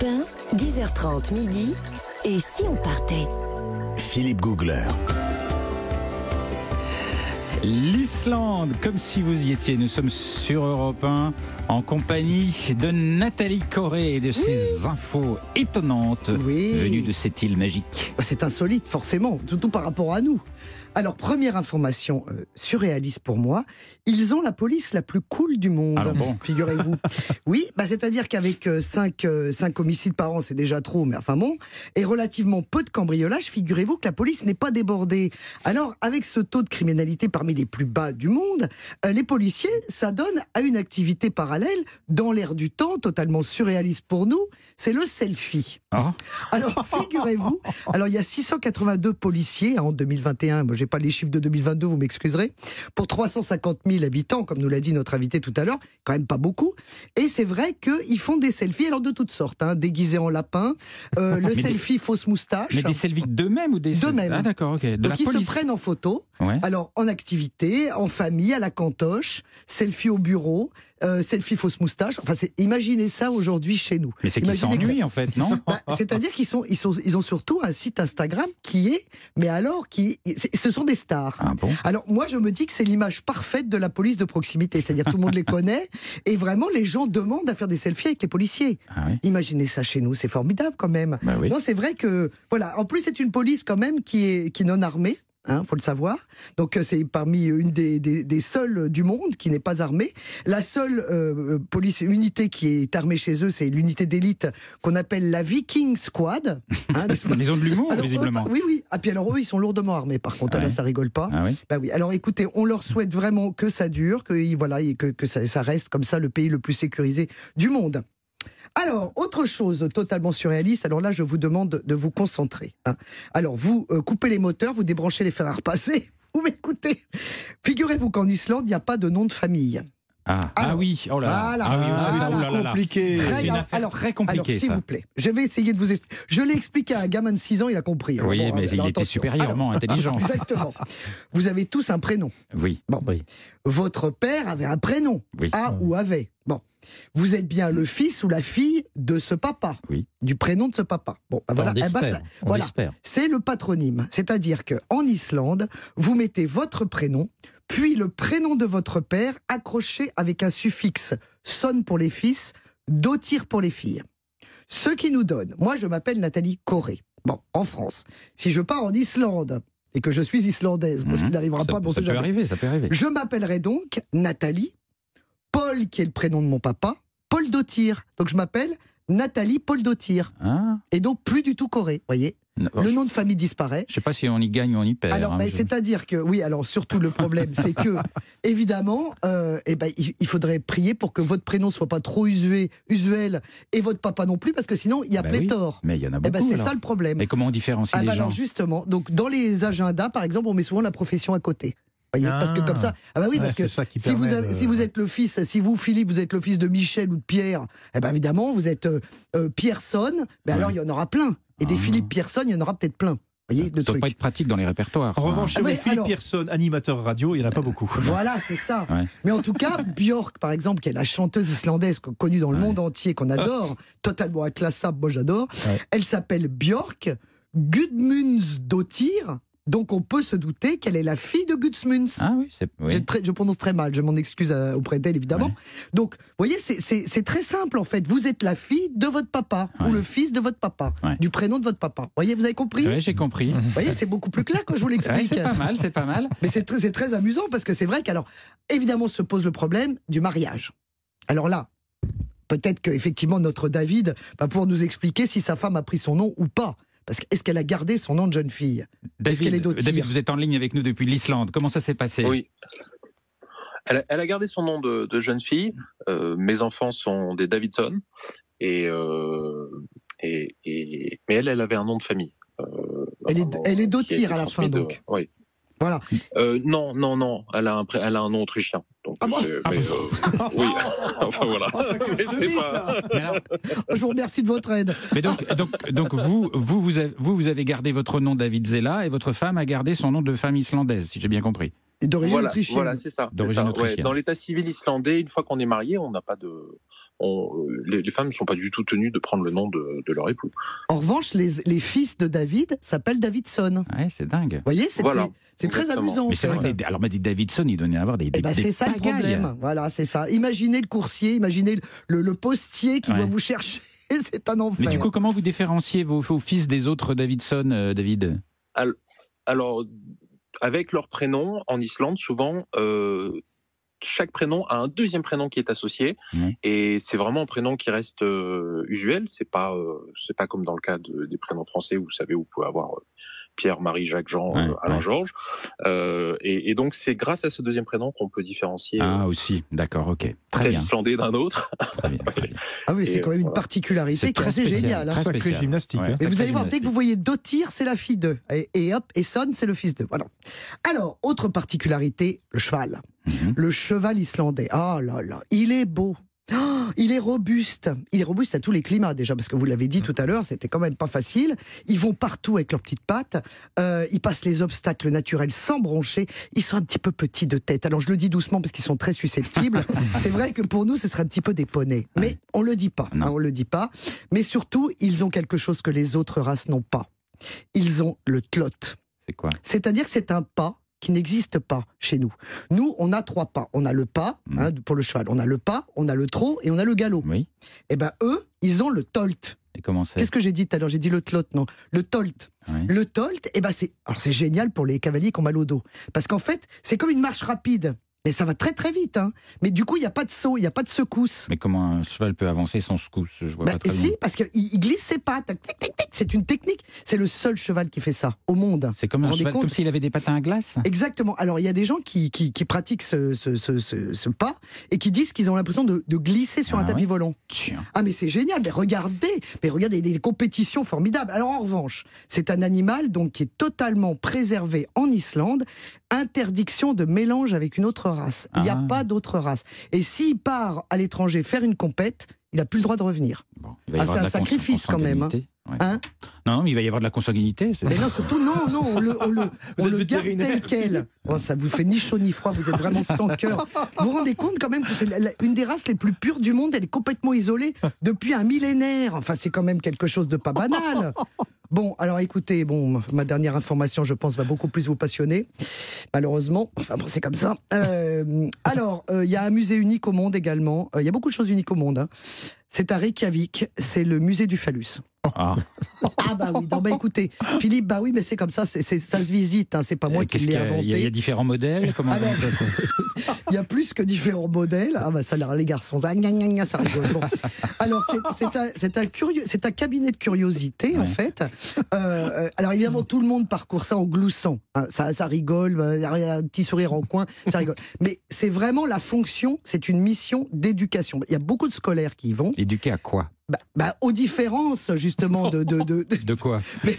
Europe 1, 10h30 midi. Et si on partait? Philippe Googler. L'Islande, comme si vous y étiez. Nous sommes sur Europe 1 en compagnie de Nathalie Corée et de ses infos étonnantes Oui. venues de cette île magique. Bah, C'est insolite, forcément, surtout par rapport à nous. Alors, première information euh, surréaliste pour moi, ils ont la police la plus cool du monde, bon. figurez-vous. oui, bah, c'est-à-dire qu'avec 5 homicides par an, c'est déjà trop, mais enfin bon, et relativement peu de cambriolages, figurez-vous que la police n'est pas débordée. Alors, avec ce taux de criminalité parmi les plus bas du monde, euh, les policiers, ça donne à une activité parallèle, dans l'air du temps, totalement surréaliste pour nous, c'est le selfie. Ah. Alors, figurez-vous, alors il y a 682 policiers en 2021. Moi, j'ai pas les chiffres de 2022, vous m'excuserez. Pour 350 000 habitants, comme nous l'a dit notre invité tout à l'heure, quand même pas beaucoup. Et c'est vrai qu'ils font des selfies, alors de toutes sortes, hein, déguisés en lapin, euh, le Mais des- selfie fausse moustache. Mais des selfies d'eux-mêmes ou des D'eux-mêmes. Ah d'accord, ok. De Donc la ils police. se prennent en photo, Ouais. alors en activité, en famille, à la cantoche, selfie au bureau, euh, selfie fausse moustache. Enfin, c'est- imaginez ça aujourd'hui chez nous. Mais c'est qu'ils Imaginez que- s'ennuient en fait, non Bah, C'est-à-dire qu'ils sont, ils sont, ils ont surtout un site Instagram qui est, mais alors qui, ce sont des stars. Ah bon? Alors moi je me dis que c'est l'image parfaite de la police de proximité, c'est-à-dire tout le monde les connaît et vraiment les gens demandent à faire des selfies avec les policiers. Ah oui. Imaginez ça chez nous, c'est formidable quand même. Bah oui. Non, c'est vrai que voilà. En plus, c'est une police quand même qui est qui est non armée. Hein, faut le savoir. Donc euh, c'est parmi une des, des, des seules du monde qui n'est pas armée. La seule euh, police unité qui est armée chez eux, c'est l'unité d'élite qu'on appelle la Viking Squad. Hein, Ils ont de l'humour eux, visiblement. oui, oui. Ah, puis alors eux, ils sont lourdement armés. Par contre, Ouais. là, ça rigole pas. Ah oui. Bah oui. Alors écoutez, on leur souhaite vraiment que ça dure, que voilà, et que, que ça, ça reste comme ça le pays le plus sécurisé du monde. Alors, autre chose totalement surréaliste, alors là, je vous demande de vous concentrer. hein. Alors, vous euh, coupez les moteurs, vous débranchez les fers à repasser, vous m'écoutez. Figurez-vous qu'en Islande, il n'y a pas de nom de famille. Ah, ah Alors, oui, oh là là. voilà. Ah oui, Ah, c'est compliqué. Très une affaire très compliquée, alors, s'il vous plaît, je vais essayer de vous expliquer. Je l'ai expliqué à un gamin de 6 ans, il a compris. Oui, Alors, bon, mais il alors, était supérieurement intelligent. Alors, exactement. Vous avez tous un prénom. Oui. Bon. Votre père avait un prénom. Oui. A ou avait. Bon. Vous êtes bien le fils ou la fille de ce papa. Oui. Du prénom de ce papa. Bon, ben voilà. on Eh ben, on voilà. C'est le patronyme. C'est-à-dire que en Islande, vous mettez votre prénom, puis le prénom de votre père accroché avec un suffixe son pour les fils, dotir pour les filles. Ce qui nous donne, moi je m'appelle Nathalie Corée. Bon, en France. Si je pars en Islande et que je suis islandaise, parce Mhm. qu'il n'arrivera pas, bon, on ça peut jamais. arriver, ça peut arriver. Je m'appellerai donc Nathalie, Paul qui est le prénom de mon papa, Paul Dotir. Donc je m'appelle Nathalie Paul Dotir. Ah, Et donc plus du tout Corée, voyez. non, Le nom de famille disparaît. Je sais pas si on y gagne ou on y perd. Alors, hein, ben, je- c'est-à-dire que, oui, alors surtout le problème, c'est que, évidemment, euh, eh ben, il, faudrait prier pour que votre prénom soit pas trop usué, usuel et votre papa non plus, parce que sinon, il y a Ben oui, pléthore. Mais il y en a Eh beaucoup. ben, c'est alors. ça le problème. Et comment on différencie Ah les gens alors justement, donc dans les agendas, par exemple, on met souvent la profession à côté. Voyez, parce que comme ça, ah bah oui, Ouais, parce que si vous, permet avez- de- si vous êtes le fils, si vous Philippe, vous êtes le fils de Michel ou de Pierre, eh ben évidemment, vous êtes euh, euh, Pierson. Ben alors il y en aura plein. Et des Ah. Philippe Pierson, il y en aura peut-être plein. Voyez le Ça doit truc. pas être pratique dans les répertoires. En revanche, Ah chez ouais, Philippe alors- Pierson, animateur radio, il n'y en a pas beaucoup. Voilà, c'est ça. Ouais. Mais en tout cas, Björk, par exemple, qui est la chanteuse islandaise co- connue dans le Ouais. monde entier, qu'on adore, totalement inclassable, moi j'adore, Ouais. elle s'appelle Björk Gudmundsdottir. Donc on peut se douter qu'elle est la fille de Gudmunds. Ah oui, c'est. oui. Je, très- je prononce très mal, je m'en excuse euh, auprès d'elle évidemment. Ouais. Donc, vous voyez, c'est- très simple en fait. Vous êtes la fille de votre papa ou le fils de votre papa, Ouais. du prénom de votre papa. Vous voyez, vous avez compris? Ouais, j'ai compris. Vous voyez, c'est beaucoup plus clair quand je vous l'explique. c'est pas mal, c'est pas mal. Mais c'est très, c'est très amusant parce que c'est vrai qu'alors, évidemment, se pose le problème du mariage. Alors là, peut-être qu'effectivement, notre David va pouvoir nous expliquer si sa femme a pris son nom ou pas. Parce que est-ce qu'elle a gardé son nom de jeune fille? Est-ce qu'elle est David, David, vous êtes en ligne avec nous depuis l'Islande. Comment ça s'est passé? Oui. Elle a, elle a gardé son nom de, de jeune fille. Euh, mes enfants sont des Davidson. Et, euh, et, et- mais elle, elle avait un nom de famille. Euh, Elle est- elle est à la fin, de- donc. Oui. Voilà. Euh, non, non, non. Elle a un, elle a un nom autrichien. Ah bon? mais, euh, oui. enfin voilà. Oh, Mais pas-. Mais, alors- Je vous remercie de votre aide. mais donc, donc, donc vous, vous, vous avez, vous, vous avez gardé votre nom David Zella et votre femme a gardé son nom de femme islandaise, si j'ai bien compris. Et d'origine Voilà, autrichienne. voilà c'est ça. Ouais, dans l'état civil islandais, une fois qu'on est marié, on n'a pas de, on- les, les femmes ne sont pas du tout tenues de prendre le nom de, de leur époux. En revanche, les, les fils de David s'appellent Davidson. Vous Ouais, c'est dingue. voyez, c'est Voilà. très amusant. Mais c'est vrai que alors, m'a dit Davidson, il donnait à avoir des. Eh des- ben, des c'est ça le problème. Voilà, c'est ça. Imaginez le coursier, imaginez le, le- le postier qui Ouais. doit vous chercher. C'est un enfer. Mais du coup, comment vous différenciez vos, vos fils des autres Davidson, euh, David? Alors, avec leur prénom, en Islande, souvent, euh, chaque prénom a un deuxième prénom qui est associé, et c'est vraiment un prénom qui reste euh, usuel. C'est pas, euh, c'est pas comme dans le cas de- des prénoms français où vous savez, vous pouvez avoir euh, Pierre, Marie, Jacques, Jean, Ouais, euh, Alain, ouais. Georges. Euh, et, et donc, c'est grâce à ce deuxième prénom qu'on peut différencier Ah, euh, aussi. D'accord, ok. Très bien. islandais d'un autre. Très bien, très bien. Ah oui, c'est Et, quand même une particularité C'est qui est très assez géniale. hein. gymnastique, hein. Mais vous allez voir, dès que vous voyez Dotir, c'est la fille d'eux. Et, et hop, et Son, c'est le fils d'eux. Voilà. Alors, autre particularité, le cheval. Mhm. Le cheval islandais. Ah là là, il est beau. Il est robuste. Il est robuste à tous les climats déjà, parce que vous l'avez dit tout à l'heure, c'était quand même pas facile. Ils vont partout avec leurs petites pattes. Euh, ils passent les obstacles naturels sans broncher. Ils sont un petit peu petits de tête. Alors je le dis doucement parce qu'ils sont très susceptibles. C'est vrai que pour nous, ce serait un petit peu des poneys. Mais on le dit pas. Hein, on le dit pas. Mais surtout, ils ont quelque chose que les autres races n'ont pas. Ils ont le tlot. C'est quoi? C'est-à-dire que c'est un pas qui n'existe pas chez nous. Nous, on a trois pas. On a le pas Mm. hein, pour le cheval. On a le pas, on a le trot et on a le galop. Oui. Eh ben eux, ils ont le tolt. Et comment c'est Qu'est-ce que j'ai dit tout à l'heure? J'ai dit le tlot, non. Le tolt. Le tolt, eh ben c'est alors c'est génial pour les cavaliers qui ont mal au dos parce qu'en fait, c'est comme une marche rapide. Mais ça va très très vite. Hein. Mais du coup, il n'y a pas de saut, il n'y a pas de secousse. Mais comment un cheval peut avancer sans secousse? Je vois Bah, pas très si, bien. parce qu'il il glisse ses pattes. C'est une technique. C'est le seul cheval qui fait ça au monde. C'est comme un cheval, comme s'il avait des patins à glace? Exactement. Alors, il y a des gens qui, qui, qui pratiquent ce, ce, ce, ce- ce pas et qui disent qu'ils ont l'impression de, de glisser sur Ah un tapis ouais? volant. Tiens. Ah, mais c'est génial. Mais regardez, mais regardez des compétitions formidables. Alors, en revanche, c'est un animal donc qui est totalement préservé en Islande. Interdiction de mélange avec une autre race. Il n'y a Ah. pas d'autre race. Et s'il part à l'étranger faire une compète, il n'a plus le droit de revenir. Bon, Ah, c'est un sacrifice, quand même, hein. Ouais. Hein non, mais il va y avoir de la consanguinité. Mais non, surtout, non, non, on le, on le, on êtes le garde tel quel. Oh, ça vous fait ni chaud ni froid, vous êtes vraiment sans cœur. Vous vous rendez compte quand même que c'est une des races les plus pures du monde, elle est complètement isolée depuis un millénaire. Enfin, c'est quand même quelque chose de pas banal. Bon, alors écoutez, bon, ma dernière information, je pense, va beaucoup plus vous passionner, malheureusement. Enfin, bon, c'est comme ça. Euh, alors, euh, il y a un musée unique au monde également. Euh, Il y a beaucoup de choses uniques au monde. hein. C'est à Reykjavik, c'est le musée du phallus. Ah, Ah bah oui, non, bah écoutez, Philippe, bah oui, mais c'est comme ça, c'est, c'est- ça se visite, hein, c'est pas moi euh, qui l'ai inventé. Il y, a- il y a différents modèles comment Ah se- Il y a plus que différents modèles. Ah bah ça, les garçons, ah, gna, gna, gna, ça rigole. Bon. Alors c'est, un, c'est un curieux, c'est un cabinet de curiosité en fait. Euh, alors évidemment, tout le monde parcourt ça en gloussant. hein. ça, ça rigole, bah, il y a un petit sourire en coin, ça rigole. Mais c'est vraiment la fonction, c'est une mission d'éducation. Il y a beaucoup de scolaires qui y vont. Éduqué à quoi? Bah, bah, aux différences justement de, de, de, De quoi? Mais,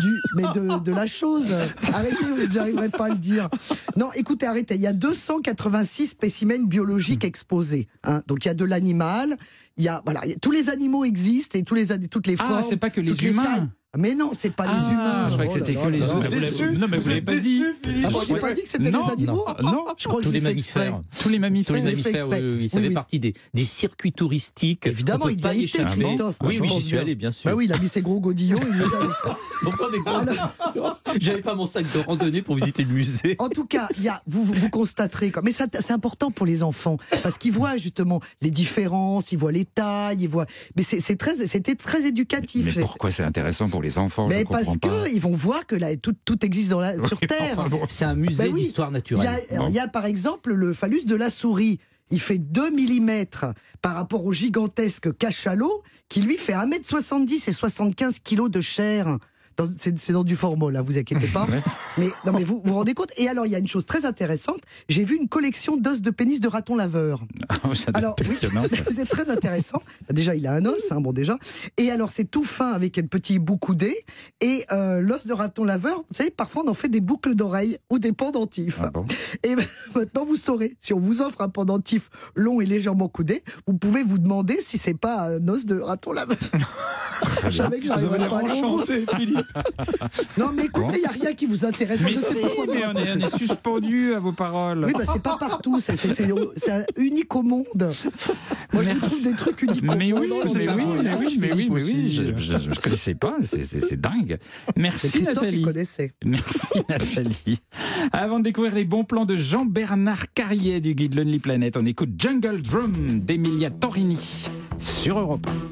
du, mais de, de la chose. Arrêtez, vous n'arriverez pas à le dire. Non, écoutez, arrêtez. Il y a 286 spécimens biologiques exposés. hein. Donc il y a de l'animal. Il y a voilà, tous les animaux existent et tous les toutes les Ah, formes. c'est pas que les humains. Mais non, c'est pas les Ah, humains. Je croyais que Oh c'était là que les humains. Non, mais vous Vous l'avez pas dit. Ah bon, j'ai pas dit que c'était Non, des animaux. Non, Je crois que Tous je les mammifères. tous les mammifères. Tous les Oui, mammifères, exprès. oui, oui, ça Oui, fait oui. partie des, des circuits touristiques. Évidemment, il y pas a y été. Christophe. Oui, oui, j'y suis bien. allé, bien sûr. Bah oui, il a mis ses gros godillots. Pourquoi mes gros J'avais pas mon sac de randonnée pour visiter le musée. En tout cas, il y a, vous, constaterez, mais ça, c'est important pour les enfants, parce qu'ils voient justement les différences, ils voient les tailles, ils voient. Mais c'est c'est très, c'était très éducatif. Mais C'est- pourquoi c'est intéressant pour les enfants Je mais comprends parce qu'ils vont voir que là, tout, tout existe dans la, sur Terre. Enfin, bon. C'est un musée Bah oui. d'histoire il, y naturelle. a, il y a par exemple le phallus de la souris. Il fait 2 mm par rapport au gigantesque cachalot, qui lui fait 1m70 et 75 kg de chair. C'est dans du formol, là, vous inquiétez pas. Mais non, mais vous vous rendez compte? Et alors, il y a une chose très intéressante. J'ai vu une collection d'os de pénis de raton laveur. Doit Alors, oui, c'est très intéressant. Déjà, il a un os, hein, bon déjà. Et alors, c'est tout fin avec un petit bout coudé. Et euh, l'os de raton laveur, vous savez, parfois on en fait des boucles d'oreilles ou des pendentifs. Ah bon? Et ben, maintenant, vous saurez, si on vous offre un pendentif long et légèrement coudé, vous pouvez vous demander si c'est pas un os de raton laveur. Je savais que l'air pas à enchanté, Philippe. Non, mais écoutez, il n'y a rien qui vous intéresse. Mais Je si, pas mais on est, raconter. on est suspendu à vos paroles. Oui, bah c'est pas partout, c'est- c'est c'est- c'est un unique au monde. Moi, je Merci. trouve des trucs uniques au Mais monde. oui, Non, mais oui, mais oui, mais oui, mais oui, je, je, je connaissais pas, c'est- c'est c'est dingue. Merci Nathalie. Merci Nathalie. Avant de découvrir les bons plans de Jean-Bernard Carrier du guide Lonely Planet, on écoute Jungle Drum d'Emilia Torini sur Europe 1.